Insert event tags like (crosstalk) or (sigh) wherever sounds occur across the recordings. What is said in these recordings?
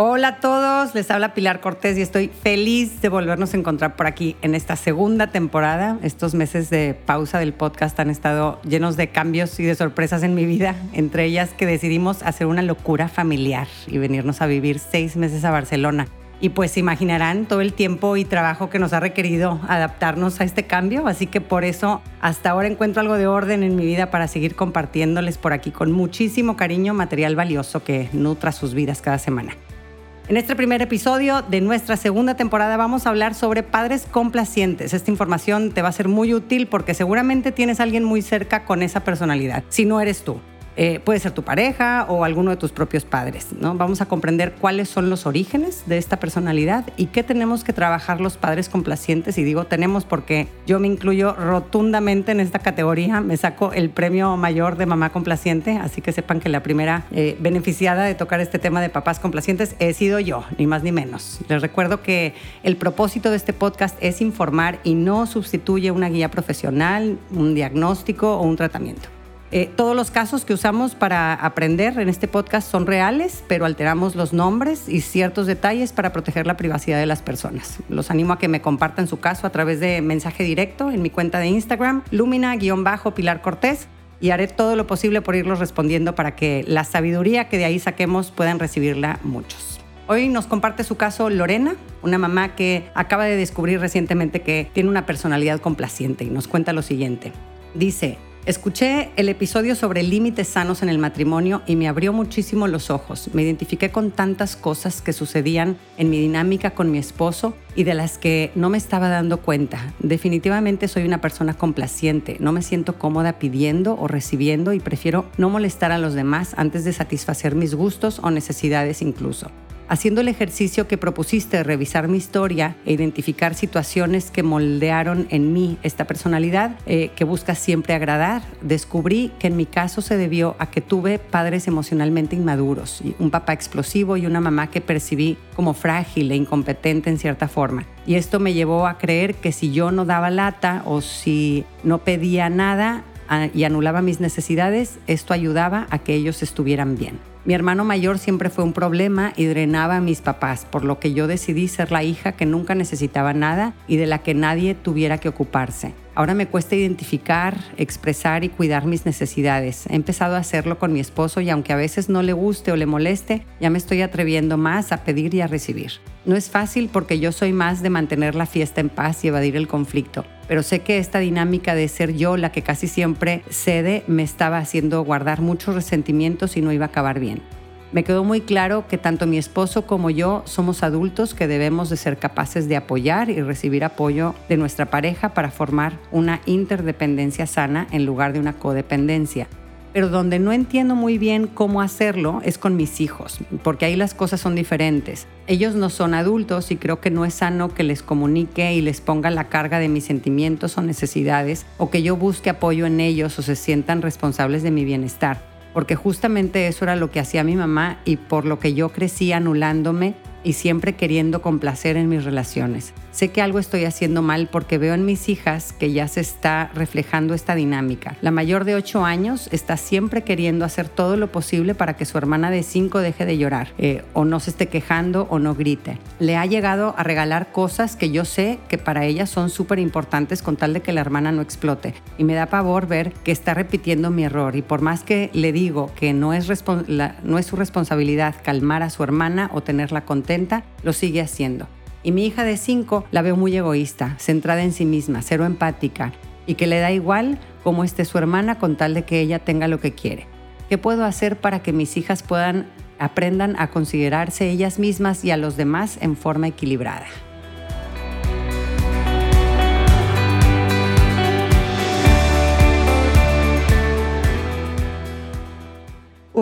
Hola a todos, les habla Pilar Cortés y estoy feliz de volvernos a encontrar por aquí en esta segunda temporada. Estos meses de pausa del podcast han estado llenos de cambios y de sorpresas en mi vida, entre ellas que decidimos hacer una locura familiar y venirnos a vivir seis meses a Barcelona. Y pues imaginarán todo el tiempo y trabajo que nos ha requerido adaptarnos a este cambio, así que por eso hasta ahora encuentro algo de orden en mi vida para seguir compartiéndoles por aquí con muchísimo cariño material valioso que nutra sus vidas cada semana. En este primer episodio de nuestra segunda temporada vamos a hablar sobre padres complacientes. Esta información te va a ser muy útil porque seguramente tienes a alguien muy cerca con esa personalidad, si no eres tú. Eh, puede ser tu pareja o alguno de tus propios padres. ¿no? Vamos a comprender cuáles son los orígenes de esta personalidad y qué tenemos que trabajar los padres complacientes. Y digo tenemos porque yo me incluyo rotundamente en esta categoría. Me saco el premio mayor de mamá complaciente, así que sepan que la primera eh, beneficiada de tocar este tema de papás complacientes he sido yo, ni más ni menos. Les recuerdo que el propósito de este podcast es informar y no sustituye una guía profesional, un diagnóstico o un tratamiento. Eh, todos los casos que usamos para aprender en este podcast son reales, pero alteramos los nombres y ciertos detalles para proteger la privacidad de las personas. Los animo a que me compartan su caso a través de mensaje directo en mi cuenta de Instagram, Lumina-Pilar Cortés, y haré todo lo posible por irlos respondiendo para que la sabiduría que de ahí saquemos puedan recibirla muchos. Hoy nos comparte su caso Lorena, una mamá que acaba de descubrir recientemente que tiene una personalidad complaciente y nos cuenta lo siguiente. Dice, Escuché el episodio sobre límites sanos en el matrimonio y me abrió muchísimo los ojos. Me identifiqué con tantas cosas que sucedían en mi dinámica con mi esposo y de las que no me estaba dando cuenta. Definitivamente soy una persona complaciente. No me siento cómoda pidiendo o recibiendo y prefiero no molestar a los demás antes de satisfacer mis gustos o necesidades incluso. Haciendo el ejercicio que propusiste de revisar mi historia e identificar situaciones que moldearon en mí esta personalidad eh, que busca siempre agradar, descubrí que en mi caso se debió a que tuve padres emocionalmente inmaduros, un papá explosivo y una mamá que percibí como frágil e incompetente en cierta forma. Y esto me llevó a creer que si yo no daba lata o si no pedía nada ah, y anulaba mis necesidades, esto ayudaba a que ellos estuvieran bien. Mi hermano mayor siempre fue un problema y drenaba a mis papás, por lo que yo decidí ser la hija que nunca necesitaba nada y de la que nadie tuviera que ocuparse. Ahora me cuesta identificar, expresar y cuidar mis necesidades. He empezado a hacerlo con mi esposo y aunque a veces no le guste o le moleste, ya me estoy atreviendo más a pedir y a recibir. No es fácil porque yo soy más de mantener la fiesta en paz y evadir el conflicto, pero sé que esta dinámica de ser yo la que casi siempre cede me estaba haciendo guardar muchos resentimientos y no iba a acabar bien. Me quedó muy claro que tanto mi esposo como yo somos adultos que debemos de ser capaces de apoyar y recibir apoyo de nuestra pareja para formar una interdependencia sana en lugar de una codependencia. Pero donde no entiendo muy bien cómo hacerlo es con mis hijos, porque ahí las cosas son diferentes. Ellos no son adultos y creo que no es sano que les comunique y les ponga la carga de mis sentimientos o necesidades o que yo busque apoyo en ellos o se sientan responsables de mi bienestar porque justamente eso era lo que hacía mi mamá y por lo que yo crecí anulándome y siempre queriendo complacer en mis relaciones. Sé que algo estoy haciendo mal porque veo en mis hijas que ya se está reflejando esta dinámica. La mayor de 8 años está siempre queriendo hacer todo lo posible para que su hermana de 5 deje de llorar eh, o no se esté quejando o no grite. Le ha llegado a regalar cosas que yo sé que para ella son súper importantes con tal de que la hermana no explote. Y me da pavor ver que está repitiendo mi error y por más que le digo que no es, no es su responsabilidad calmar a su hermana o tenerla contenta, lo sigue haciendo. Y mi hija de 5 la veo muy egoísta, centrada en sí misma, cero empática y que le da igual cómo esté su hermana con tal de que ella tenga lo que quiere. ¿Qué puedo hacer para que mis hijas puedan aprendan a considerarse ellas mismas y a los demás en forma equilibrada?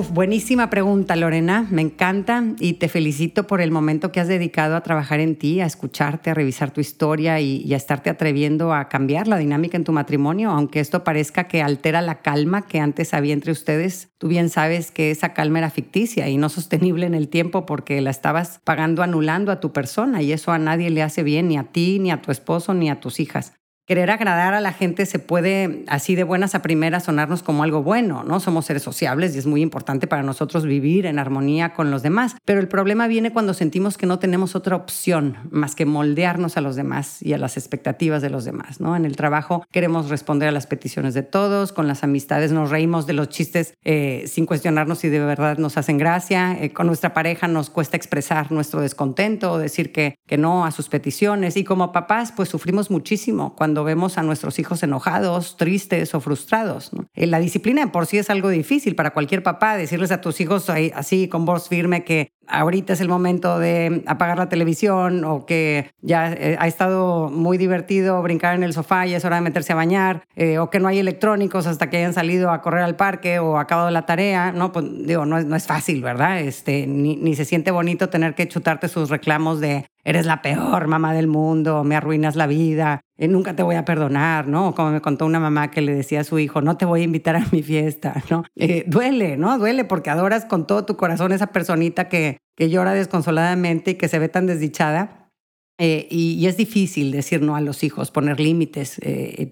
Buenísima pregunta, Lorena. Me encanta y te felicito por el momento que has dedicado a trabajar en ti, a escucharte, a revisar tu historia y, a estarte atreviendo a cambiar la dinámica en tu matrimonio, aunque esto parezca que altera la calma que antes había entre ustedes. Tú bien sabes que esa calma era ficticia y no sostenible en el tiempo porque la estabas pagando anulando a tu persona y eso a nadie le hace bien, ni a ti, ni a tu esposo, ni a tus hijas. Querer agradar a la gente se puede así de buenas a primeras sonarnos como algo bueno, ¿no? Somos seres sociables y es muy importante para nosotros vivir en armonía con los demás, pero el problema viene cuando sentimos que no tenemos otra opción más que moldearnos a los demás y a las expectativas de los demás, ¿no? En el trabajo queremos responder a las peticiones de todos, con las amistades nos reímos de los chistes eh, sin cuestionarnos si de verdad nos hacen gracia, eh, con nuestra pareja nos cuesta expresar nuestro descontento o decir que, que no a sus peticiones y como papás pues sufrimos muchísimo cuando vemos a nuestros hijos enojados, tristes o frustrados. Eh, la disciplina por sí es algo difícil para cualquier papá, decirles a tus hijos así con voz firme que ahorita es el momento de apagar la televisión o que ya eh, ha estado muy divertido brincar en el sofá y es hora de meterse a bañar eh, o que no hay electrónicos hasta que hayan salido a correr al parque o acabado la tarea, no, pues digo, no es, no es fácil, ¿verdad? Este, ni, ni se siente bonito tener que chutarte sus reclamos de eres la peor mamá del mundo, me arruinas la vida, eh, nunca te voy a perdonar, ¿no? Como me contó una mamá que le decía a su hijo, no te voy a invitar a mi fiesta, ¿no? Duele, ¿no? Duele porque adoras con todo tu corazón esa personita que, que llora desconsoladamente y que se ve tan desdichada. Eh, y, es difícil decir no a los hijos, poner límites,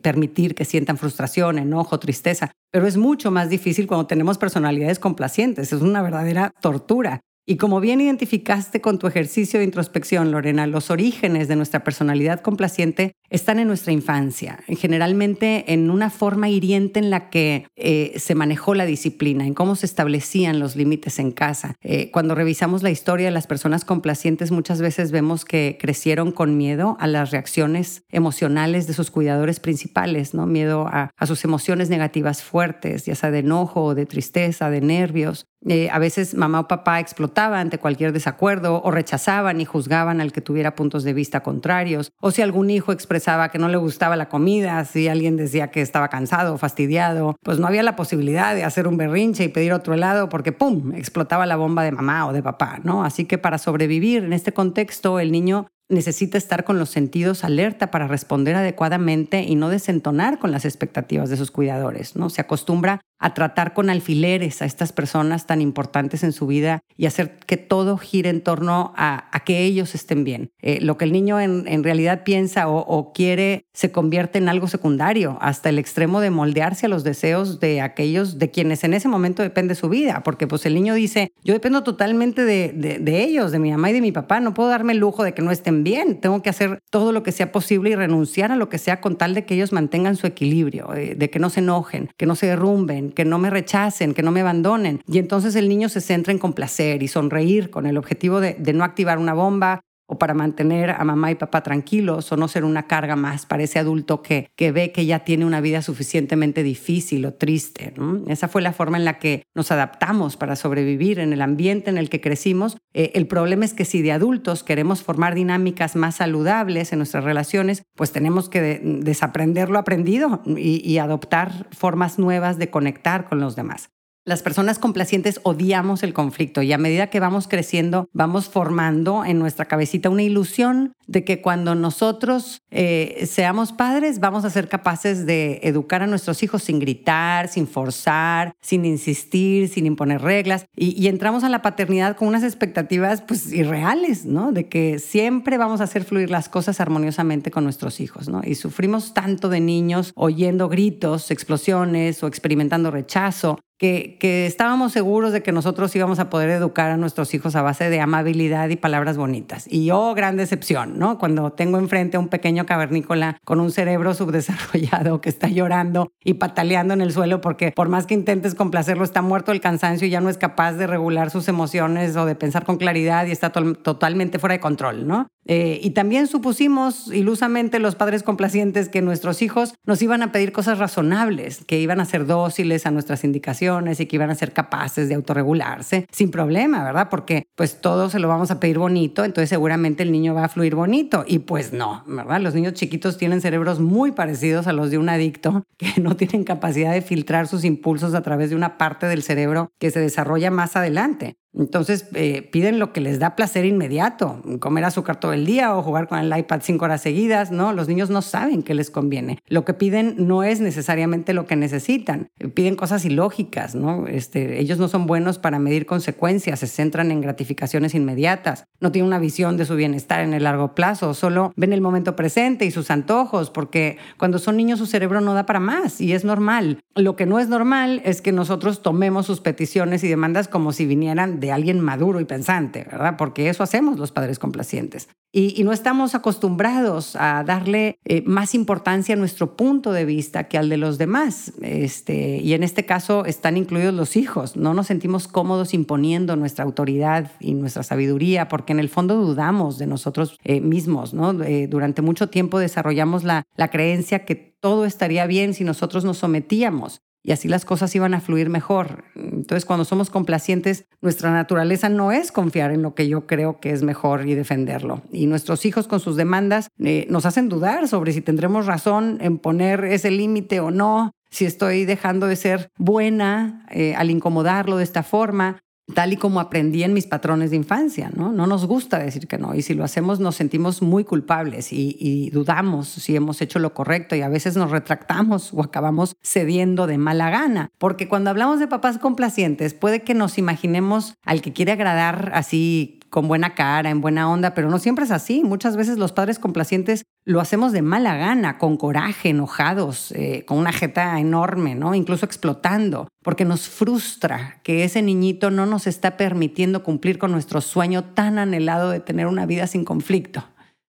permitir que sientan frustración, enojo, tristeza, pero es mucho más difícil cuando tenemos personalidades complacientes, es una verdadera tortura. Y como bien identificaste con tu ejercicio de introspección, Lorena, los orígenes de nuestra personalidad complaciente están en nuestra infancia, generalmente en una forma hiriente en la que eh, se manejó la disciplina, en cómo se establecían los límites en casa. Eh, cuando revisamos la historia de las personas complacientes, muchas veces vemos que crecieron con miedo a las reacciones emocionales de sus cuidadores principales, ¿no? Miedo a, a sus emociones negativas fuertes, ya sea de enojo, de tristeza, de nervios. Eh, a veces mamá o papá explotaba ante cualquier desacuerdo o rechazaban y juzgaban al que tuviera puntos de vista contrarios. O si algún hijo expresaba que no le gustaba la comida, si alguien decía que estaba cansado o fastidiado, pues no había la posibilidad de hacer un berrinche y pedir otro helado porque ¡pum! explotaba la bomba de mamá o de papá, ¿no? Así que para sobrevivir en este contexto, el niño necesita estar con los sentidos alerta para responder adecuadamente y no desentonar con las expectativas de sus cuidadores, ¿no? Se acostumbra a tratar con alfileres a estas personas tan importantes en su vida y hacer que todo gire en torno a, que ellos estén bien. Eh, lo que el niño en, realidad piensa o, quiere se convierte en algo secundario, hasta el extremo de moldearse a los deseos de aquellos de quienes en ese momento depende su vida, porque pues el niño dice, yo dependo totalmente de, ellos, de mi mamá y de mi papá, no puedo darme el lujo de que no estén tengo que hacer todo lo que sea posible y renunciar a lo que sea con tal de que ellos mantengan su equilibrio, eh, de que no se enojen, que no se derrumben, que no me rechacen, que no me abandonen. Y entonces el niño se centra en complacer y sonreír con el objetivo de, no activar una bomba o para mantener a mamá y papá tranquilos o no ser una carga más para ese adulto que, que ve que ya tiene una vida suficientemente difícil o triste. Esa fue la forma en la que nos adaptamos para sobrevivir en el ambiente en el que crecimos. Eh, el problema es que si de adultos queremos formar dinámicas más saludables en nuestras relaciones, pues tenemos que desaprender lo aprendido y adoptar formas nuevas de conectar con los demás. Las personas complacientes odiamos el conflicto y a medida que vamos creciendo vamos formando en nuestra cabecita una ilusión de que cuando nosotros eh, seamos padres vamos a ser capaces de educar a nuestros hijos sin gritar, sin forzar, sin insistir, sin imponer reglas y, entramos a la paternidad con unas expectativas pues irreales, ¿no? De que siempre vamos a hacer fluir las cosas armoniosamente con nuestros hijos, ¿no? Y sufrimos tanto de niños oyendo gritos, explosiones o experimentando rechazo que, estábamos seguros de que nosotros íbamos a poder educar a nuestros hijos a base de amabilidad y palabras bonitas. Y oh, gran decepción, ¿no? Cuando tengo enfrente a un pequeño cavernícola con un cerebro (laughs) subdesarrollado que está llorando y pataleando en el suelo porque por más que intentes complacerlo, está muerto el cansancio y ya no es capaz de regular sus emociones o de pensar con claridad y está totalmente fuera de control, ¿no? Eh, y también supusimos ilusamente los padres complacientes que nuestros hijos nos iban a pedir cosas razonables, que iban a ser dóciles a nuestras indicaciones y que iban a ser capaces de autorregularse sin problema, ¿verdad? Porque pues todo se lo vamos a pedir bonito, entonces seguramente el niño va a fluir bonito. Y pues no, ¿verdad? Los niños chiquitos tienen cerebros muy parecidos a los de un adicto (laughs) que no tienen capacidad de filtrar sus impulsos a través de una parte del cerebro que se desarrolla más adelante. Entonces eh, piden lo que les da placer inmediato, comer azúcar todo el día o jugar con el iPad cinco horas seguidas, ¿no? Los niños no saben qué les conviene. Lo que piden no es necesariamente lo que necesitan. Piden cosas ilógicas, ¿no? Este, ellos no son buenos para medir consecuencias, se centran en gratificaciones inmediatas, no tienen una visión de su bienestar en el largo plazo, solo ven el momento presente y sus antojos, porque cuando son niños su cerebro no da para más y es normal. Lo que no es normal es que nosotros tomemos sus peticiones y demandas como si vinieran de alguien maduro y pensante, ¿verdad? Porque eso hacemos los padres complacientes. Y, no estamos acostumbrados a darle eh, más importancia a nuestro punto de vista que al de los demás. Este, y en este caso están incluidos los hijos. No nos sentimos cómodos imponiendo nuestra autoridad y nuestra sabiduría, porque en el fondo dudamos de nosotros eh, mismos. ¿no? Eh, durante mucho tiempo desarrollamos la, la creencia que todo estaría bien si nosotros nos sometíamos y así las cosas iban a fluir mejor. Entonces, cuando somos complacientes, nuestra naturaleza no es confiar en lo que yo creo que es mejor y defenderlo. Y nuestros hijos con sus demandas eh, nos hacen dudar sobre si tendremos razón en poner ese límite o no, si estoy dejando de ser buena eh, al incomodarlo de esta forma, tal y como aprendí en mis patrones de infancia, ¿no? No nos gusta decir que no y si lo hacemos nos sentimos muy culpables y, dudamos si hemos hecho lo correcto y a veces nos retractamos o acabamos cediendo de mala gana, porque cuando hablamos de papás complacientes puede que nos imaginemos al que quiere agradar así con buena cara, en buena onda, pero no siempre es así. Muchas veces los padres complacientes lo hacemos de mala gana, con coraje, enojados, eh, con una jeta enorme, ¿no? Incluso explotando, porque nos frustra que ese niñito no nos está permitiendo cumplir con nuestro sueño tan anhelado de tener una vida sin conflicto.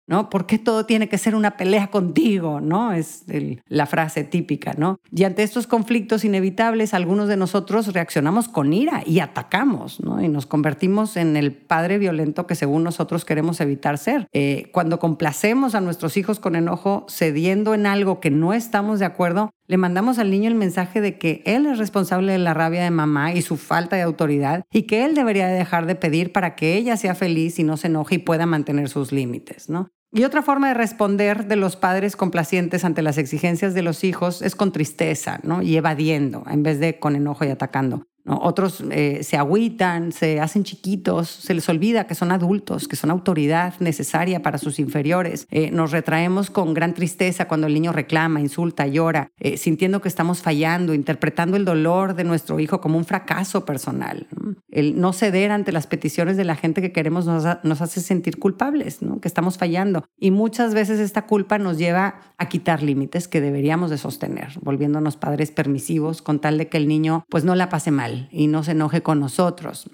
¿No? ¿Por qué todo tiene que ser una pelea contigo? ¿no? Es la frase típica, ¿no? Y ante estos conflictos inevitables, algunos de nosotros reaccionamos con ira y atacamos, ¿no? Y nos convertimos en el padre violento que según nosotros queremos evitar ser. Eh, cuando complacemos a nuestros hijos con enojo, cediendo en algo que no estamos de acuerdo, le mandamos al niño el mensaje de que él es responsable de la rabia de mamá y su falta de autoridad y que él debería dejar de pedir para que ella sea feliz y no se enoje y pueda mantener sus límites, ¿no? Y otra forma de responder de los padres complacientes ante las exigencias de los hijos es con tristeza, ¿no? Y evadiendo en vez de con enojo y atacando. Otros eh, se agüitan, se hacen chiquitos, se les olvida que son adultos, que son autoridad necesaria para sus inferiores. Eh, nos retraemos con gran tristeza cuando el niño reclama, insulta, llora, eh, sintiendo que estamos fallando, interpretando el dolor de nuestro hijo como un fracaso personal. El no ceder ante las peticiones de la gente que queremos nos, hace sentir culpables, que estamos fallando. Y muchas veces esta culpa nos lleva a quitar límites que deberíamos de sostener, volviéndonos padres permisivos con tal de que el niño pues no la pase mal y no se enoje con nosotros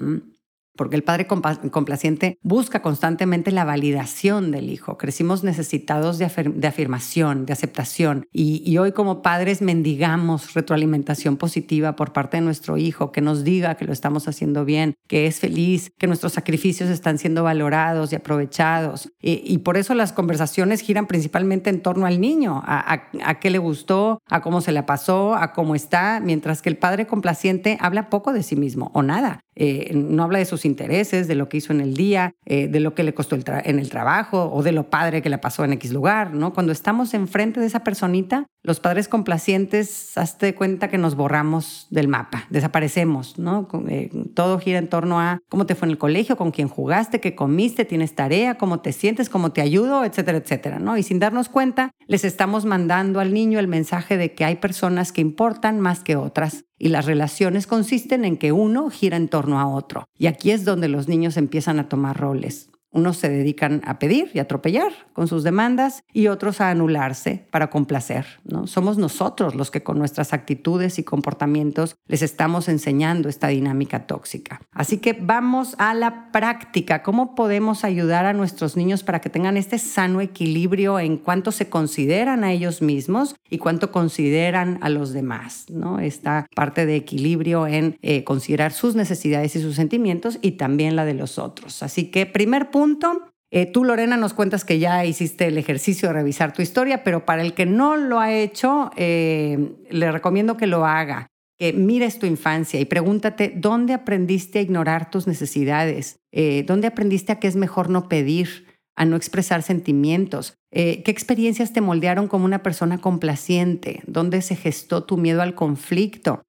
porque el padre complaciente busca constantemente la validación del hijo. Crecimos necesitados de, afirmación, de aceptación, y, hoy como padres mendigamos retroalimentación positiva por parte de nuestro hijo, que nos diga que lo estamos haciendo bien, que es feliz, que nuestros sacrificios están siendo valorados y aprovechados. Y, por eso las conversaciones giran principalmente en torno al niño, a, a qué le gustó, a cómo se le pasó, a cómo está, mientras que el padre complaciente habla poco de sí mismo o nada. Eh, no habla de sus intereses, de lo que hizo en el día, eh, de lo que le costó en el trabajo o de lo padre que le pasó en X lugar, ¿no? Cuando estamos enfrente de esa personita, los padres complacientes, hazte cuenta que nos borramos del mapa, desaparecemos, ¿no? Eh, todo gira en torno a cómo te fue en el colegio, con quién jugaste, qué comiste, tienes tarea, cómo te sientes, cómo te ayudo, etcétera, etcétera, ¿no? Y sin darnos cuenta, les estamos mandando al niño el mensaje de que hay personas que importan más que otras y las relaciones consisten en que uno gira en torno a otro. Y aquí es donde los niños empiezan a tomar roles. Unos se dedican a pedir y atropellar con sus demandas y otros a anularse para complacer. ¿no? Somos nosotros los que con nuestras actitudes y comportamientos les estamos enseñando esta dinámica tóxica. Así que vamos a la práctica. ¿Cómo podemos ayudar a nuestros niños para que tengan este sano equilibrio en cuanto se consideran a ellos mismos y cuánto consideran a los demás? ¿no? Esta parte de equilibrio en eh, considerar sus necesidades y sus sentimientos y también la de los otros. Así que primer punto Eh, tú, Lorena, nos cuentas que ya hiciste el ejercicio de revisar tu historia, pero para el que no lo ha hecho, eh, le recomiendo que lo haga, que mires tu infancia y pregúntate dónde aprendiste a ignorar tus necesidades, eh, dónde aprendiste a que es mejor no pedir, a no expresar sentimientos, qué experiencias te moldearon como una persona complaciente, dónde se gestó tu miedo al conflicto,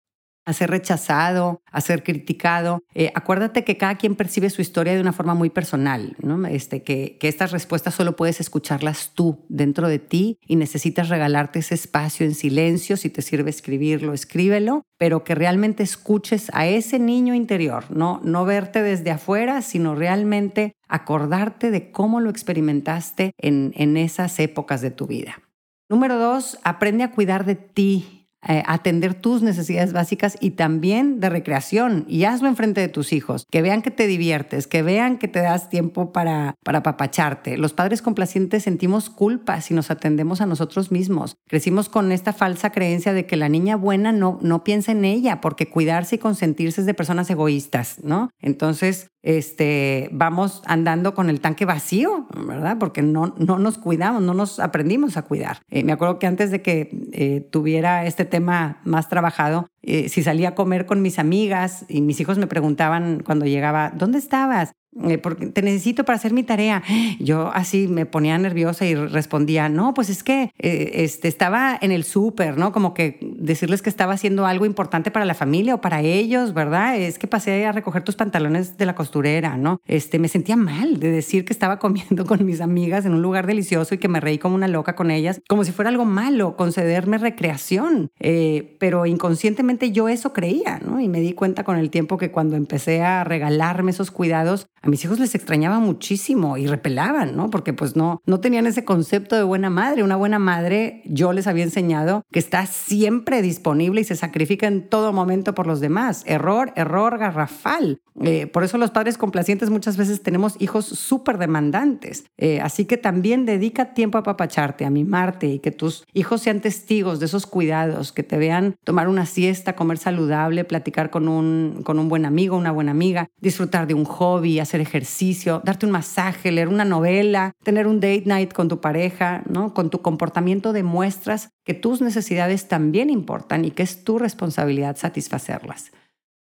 a ser rechazado, a ser criticado. Eh, acuérdate que cada quien percibe su historia de una forma muy personal, ¿no? este, que, que estas respuestas solo puedes escucharlas tú dentro de ti y necesitas regalarte ese espacio en silencio. Si te sirve escribirlo, escríbelo, pero que realmente escuches a ese niño interior, no, no verte desde afuera, sino realmente acordarte de cómo lo experimentaste en, en esas épocas de tu vida. Número dos, aprende a cuidar de ti eh, atender tus necesidades básicas y también de recreación y hazlo enfrente de tus hijos, que vean que te diviertes, que vean que te das tiempo para, para papacharte. Los padres complacientes sentimos culpa si nos atendemos a nosotros mismos. Crecimos con esta falsa creencia de que la niña buena no, no piensa en ella porque cuidarse y consentirse es de personas egoístas, ¿no? Entonces, este, vamos andando con el tanque vacío, ¿verdad? Porque no, no nos cuidamos, no nos aprendimos a cuidar. Eh, me acuerdo que antes de que eh, tuviera este tema más trabajado, eh, si salía a comer con mis amigas y mis hijos me preguntaban cuando llegaba, ¿dónde estabas? Eh, porque te necesito para hacer mi tarea. (gasps) Yo así me ponía nerviosa y respondía, no, pues es que eh, este, estaba en el súper, ¿no? Como que decirles que estaba haciendo algo importante para la familia o para ellos, ¿verdad? Es que pasé a recoger tus pantalones de la costurera, ¿no? Este, me sentía mal de decir que estaba (laughs) comiendo con mis amigas en un lugar delicioso y que me reí como una loca con ellas, como si fuera algo malo, concederme recreación. Eh, pero inconscientemente yo eso creía, ¿no? Y me di cuenta con el tiempo que cuando empecé a regalarme esos cuidados, a mis hijos les extrañaba muchísimo y repelaban, ¿no? Porque pues no, no tenían ese concepto de buena madre. Una buena madre, yo les había enseñado que está siempre disponible y se sacrifica en todo momento por los demás. Error, error garrafal. Eh, por eso los padres complacientes muchas veces tenemos hijos súper demandantes. Eh, así que también dedica tiempo a papacharte, a mimarte y que tus hijos sean testigos de esos cuidados, que te vean tomar una siesta, comer saludable, platicar con un, con un buen amigo, una buena amiga, disfrutar de un hobby, hacer ejercicio, darte un masaje, leer una novela, tener un date night con tu pareja, ¿no? Con tu comportamiento demuestras que tus necesidades también importan y que es tu responsabilidad satisfacerlas.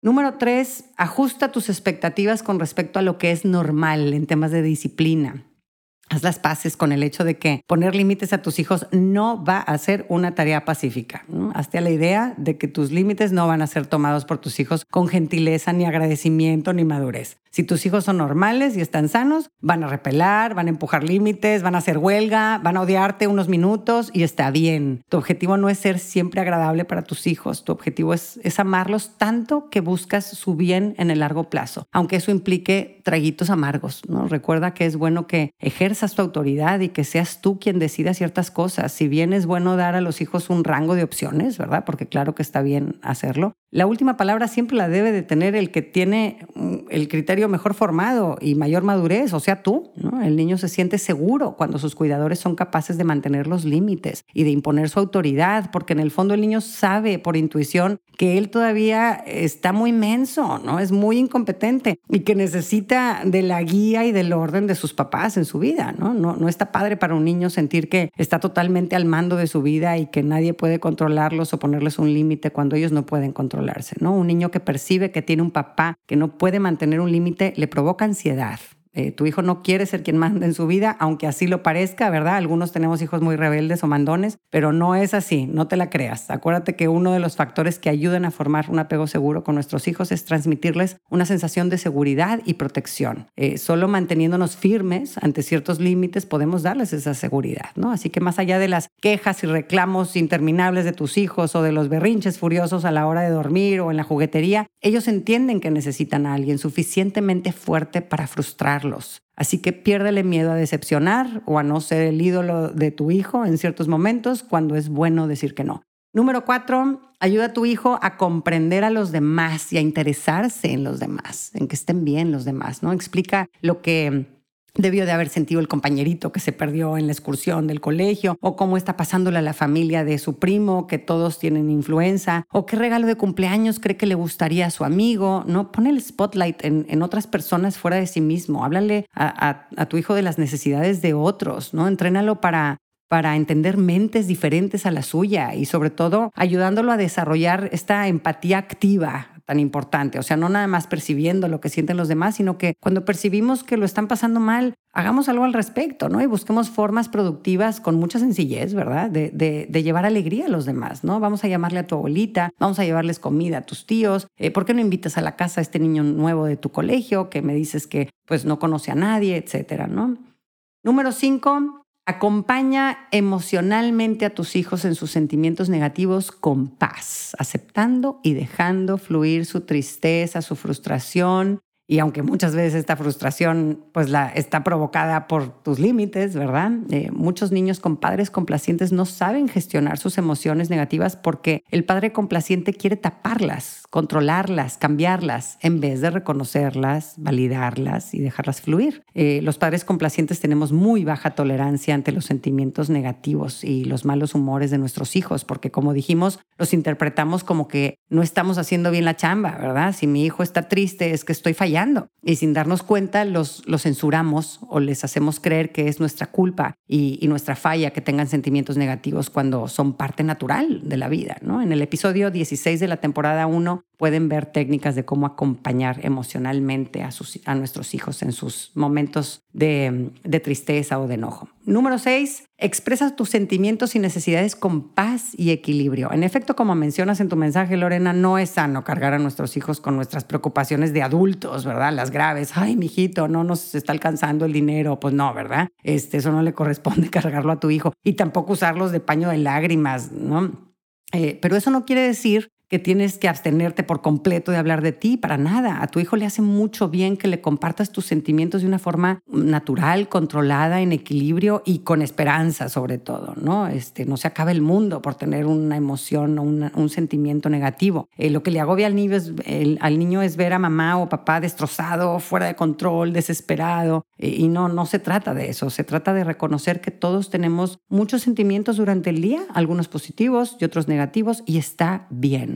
Número tres, ajusta tus expectativas con respecto a lo que es normal en temas de disciplina. Haz las paces con el hecho de que poner límites a tus hijos no va a ser una tarea pacífica. Hazte a la idea de que tus límites no van a ser tomados por tus hijos con gentileza, ni agradecimiento, ni madurez. Si tus hijos son normales y están sanos, van a repelar, van a empujar límites, van a hacer huelga, van a odiarte unos minutos y está bien. Tu objetivo no es ser siempre agradable para tus hijos. Tu objetivo es, amarlos tanto que buscas su bien en el largo plazo, aunque eso implique traguitos amargos. ¿no? Recuerda que es bueno que ejerzas tu autoridad y que seas tú quien decida ciertas cosas. Si bien es bueno dar a los hijos un rango de opciones, ¿verdad? Porque claro que está bien hacerlo. La última palabra siempre la debe de tener el que tiene mm, el criterio mejor formado y mayor madurez, o sea, tú. ¿no? El niño se siente seguro cuando sus cuidadores son capaces de mantener los límites y de imponer su autoridad, porque en el fondo el niño sabe por intuición que él todavía está muy menso, ¿no? Es muy incompetente y que necesita de la guía y del orden de sus papás en su vida, ¿no? No, no está padre para un niño sentir que está totalmente al mando de su vida y que nadie puede controlarlos o ponerles un límite cuando ellos no pueden controlarse, ¿no? Un niño que percibe que tiene un papá que no puede mantener un límite le provoca ansiedad, eh, tu hijo no quiere ser quien manda en su vida, aunque así lo parezca, ¿verdad? Algunos tenemos hijos muy rebeldes o mandones, pero no es así, no te la creas. Acuérdate que uno de los factores que ayudan a formar un apego seguro con nuestros hijos es transmitirles una sensación de seguridad y protección. Eh, solo manteniéndonos firmes ante ciertos límites podemos darles esa seguridad, ¿no? Así que más allá de las quejas y reclamos interminables de tus hijos o de los berrinches furiosos a la hora de dormir o en la juguetería, ellos entienden que necesitan a alguien suficientemente fuerte para frustrarlos Así que piérdele miedo a decepcionar o a no ser el ídolo de tu hijo en ciertos momentos cuando es bueno decir que no. Número cuatro, ayuda a tu hijo a comprender a los demás y a interesarse en los demás, en que estén bien los demás, ¿no? Explica lo que debió de haber sentido el compañerito que se perdió en la excursión del colegio, o cómo está pasándole a la familia de su primo, que todos tienen influenza, o qué regalo de cumpleaños cree que le gustaría a su amigo, ¿no? Pone el spotlight en, otras personas fuera de sí mismo, háblale a, a, tu hijo de las necesidades de otros, ¿no? Entrénalo para para entender mentes diferentes a la suya y sobre todo ayudándolo a desarrollar esta empatía activa tan importante. O sea, no nada más percibiendo lo que sienten los demás, sino que cuando percibimos que lo están pasando mal, hagamos algo al respecto, ¿no? Y busquemos formas productivas con mucha sencillez, ¿verdad? De, de, llevar alegría a los demás, ¿no? Vamos a llamarle a tu abuelita, vamos a llevarles comida a tus tíos. Eh, ¿Por qué no invitas a la casa a este niño nuevo de tu colegio que me dices que pues no conoce a nadie, etcétera, ¿no? Número cinco, Acompaña emocionalmente a tus hijos en sus sentimientos negativos con paz, aceptando y dejando fluir su tristeza, su frustración, y aunque muchas veces esta frustración pues la está provocada por tus límites, ¿verdad? Eh, muchos niños con padres complacientes no saben gestionar sus emociones negativas porque el padre complaciente quiere taparlas, controlarlas, cambiarlas, en vez de reconocerlas, validarlas y dejarlas fluir. Eh, los padres complacientes tenemos muy baja tolerancia ante los sentimientos negativos y los malos humores de nuestros hijos, porque como dijimos, los interpretamos como que no estamos haciendo bien la chamba, ¿verdad? Si mi hijo está triste es que estoy fallando y sin darnos cuenta los, los censuramos o les hacemos creer que es nuestra culpa y, nuestra falla que tengan sentimientos negativos cuando son parte natural de la vida, ¿no? En el episodio 16 de la temporada 1 pueden ver técnicas de cómo acompañar emocionalmente a, nuestros hijos en sus momentos de, tristeza o de enojo. Número 6. Expresa tus sentimientos y necesidades con paz y equilibrio. En efecto, como mencionas en tu mensaje, Lorena, no es sano cargar a nuestros hijos con nuestras preocupaciones de adultos, ¿verdad? Las graves. Ay, mijito, no nos está alcanzando el dinero. Pues no, ¿verdad? Este, eso no le corresponde (laughs) cargarlo a tu hijo. Y tampoco usarlos de paño de lágrimas, ¿no? Eh, pero eso no quiere decir que tienes que abstenerte por completo de hablar de ti, para nada. A tu hijo le hace mucho bien que le compartas tus sentimientos de una forma natural, controlada, en equilibrio y con esperanza sobre todo, ¿no? Este, no se acaba el mundo por tener una emoción o un sentimiento negativo. Eh, lo que le agobia al niño, es, al niño es ver a mamá o papá destrozado, fuera de control, desesperado. Eh, y no, no se trata de eso. Se trata de reconocer que todos tenemos muchos sentimientos durante el día, algunos positivos y otros negativos, y está bien.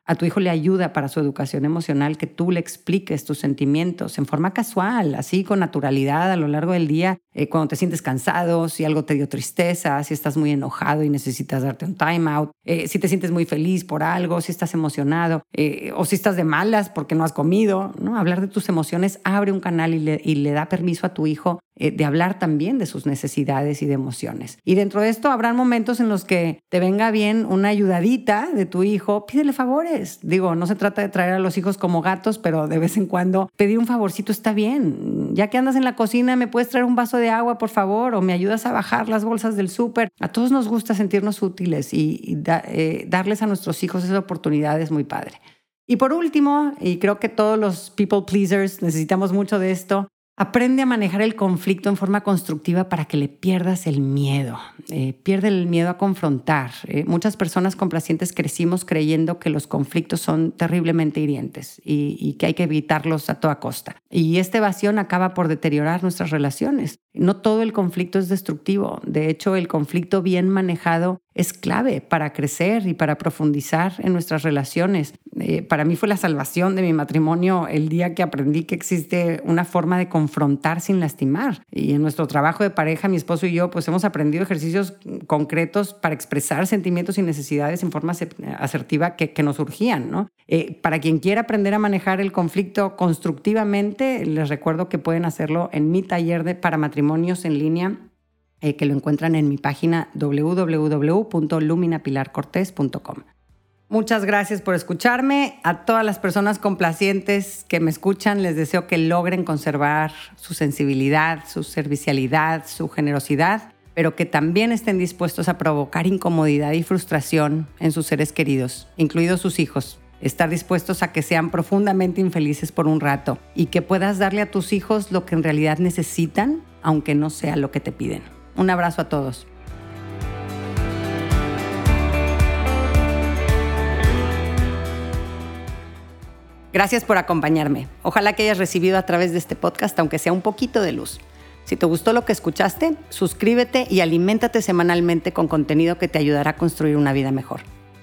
A tu hijo le ayuda para su educación emocional que tú le expliques tus sentimientos en forma casual, así con naturalidad a lo largo del día, eh, cuando te sientes cansado, si algo te dio tristeza, si estás muy enojado y necesitas darte un time out, eh, si te sientes muy feliz por algo, si estás emocionado eh, o si estás de malas porque no has comido. ¿no? Hablar de tus emociones abre un canal y le, y le da permiso a tu hijo de hablar también de sus necesidades y de emociones. Y dentro de esto habrán momentos en los que te venga bien una ayudadita de tu hijo, pídele favores. Digo, no se trata de traer a los hijos como gatos, pero de vez en cuando pedir un favorcito está bien. Ya que andas en la cocina, ¿me puedes traer un vaso de agua, por favor? ¿O me ayudas a bajar las bolsas del súper? A todos nos gusta sentirnos útiles y, eh, darles a nuestros hijos esa oportunidad es muy padre. Y por último, y creo que todos los people pleasers necesitamos mucho de esto, Aprende a manejar el conflicto en forma constructiva para que le pierdas el miedo. Eh, pierde el miedo a confrontar. Eh, muchas personas complacientes crecimos creyendo que los conflictos son terriblemente hirientes y, y, que hay que evitarlos a toda costa. Y esta evasión acaba por deteriorar nuestras relaciones. No todo el conflicto es destructivo. De hecho, el conflicto bien manejado es clave para crecer y para profundizar en nuestras relaciones. Eh, para mí fue la salvación de mi matrimonio el día que aprendí que existe una forma de confrontar sin lastimar. Y en nuestro trabajo de pareja, mi esposo y yo, pues hemos aprendido ejercicios concretos para expresar sentimientos y necesidades en forma asertiva que, nos urgían. ¿no? Eh, para quien quiera aprender a manejar el conflicto constructivamente, les recuerdo que pueden hacerlo en mi taller de para matrimonios en línea eh, que lo encuentran en mi página www.luminapilarcortés.com. Muchas gracias por escucharme. A todas las personas complacientes que me escuchan, les deseo que logren conservar su sensibilidad, su servicialidad, su generosidad, pero que también estén dispuestos a provocar incomodidad y frustración en sus seres queridos, incluidos sus hijos. Estar dispuestos a que sean profundamente infelices por un rato y que puedas darle a tus hijos lo que en realidad necesitan, aunque no sea lo que te piden. Un abrazo a todos. Gracias por acompañarme. Ojalá que hayas recibido a través de este podcast, aunque sea un poquito de luz. Si te gustó lo que escuchaste, suscríbete y aliméntate semanalmente con contenido que te ayudará a construir una vida mejor.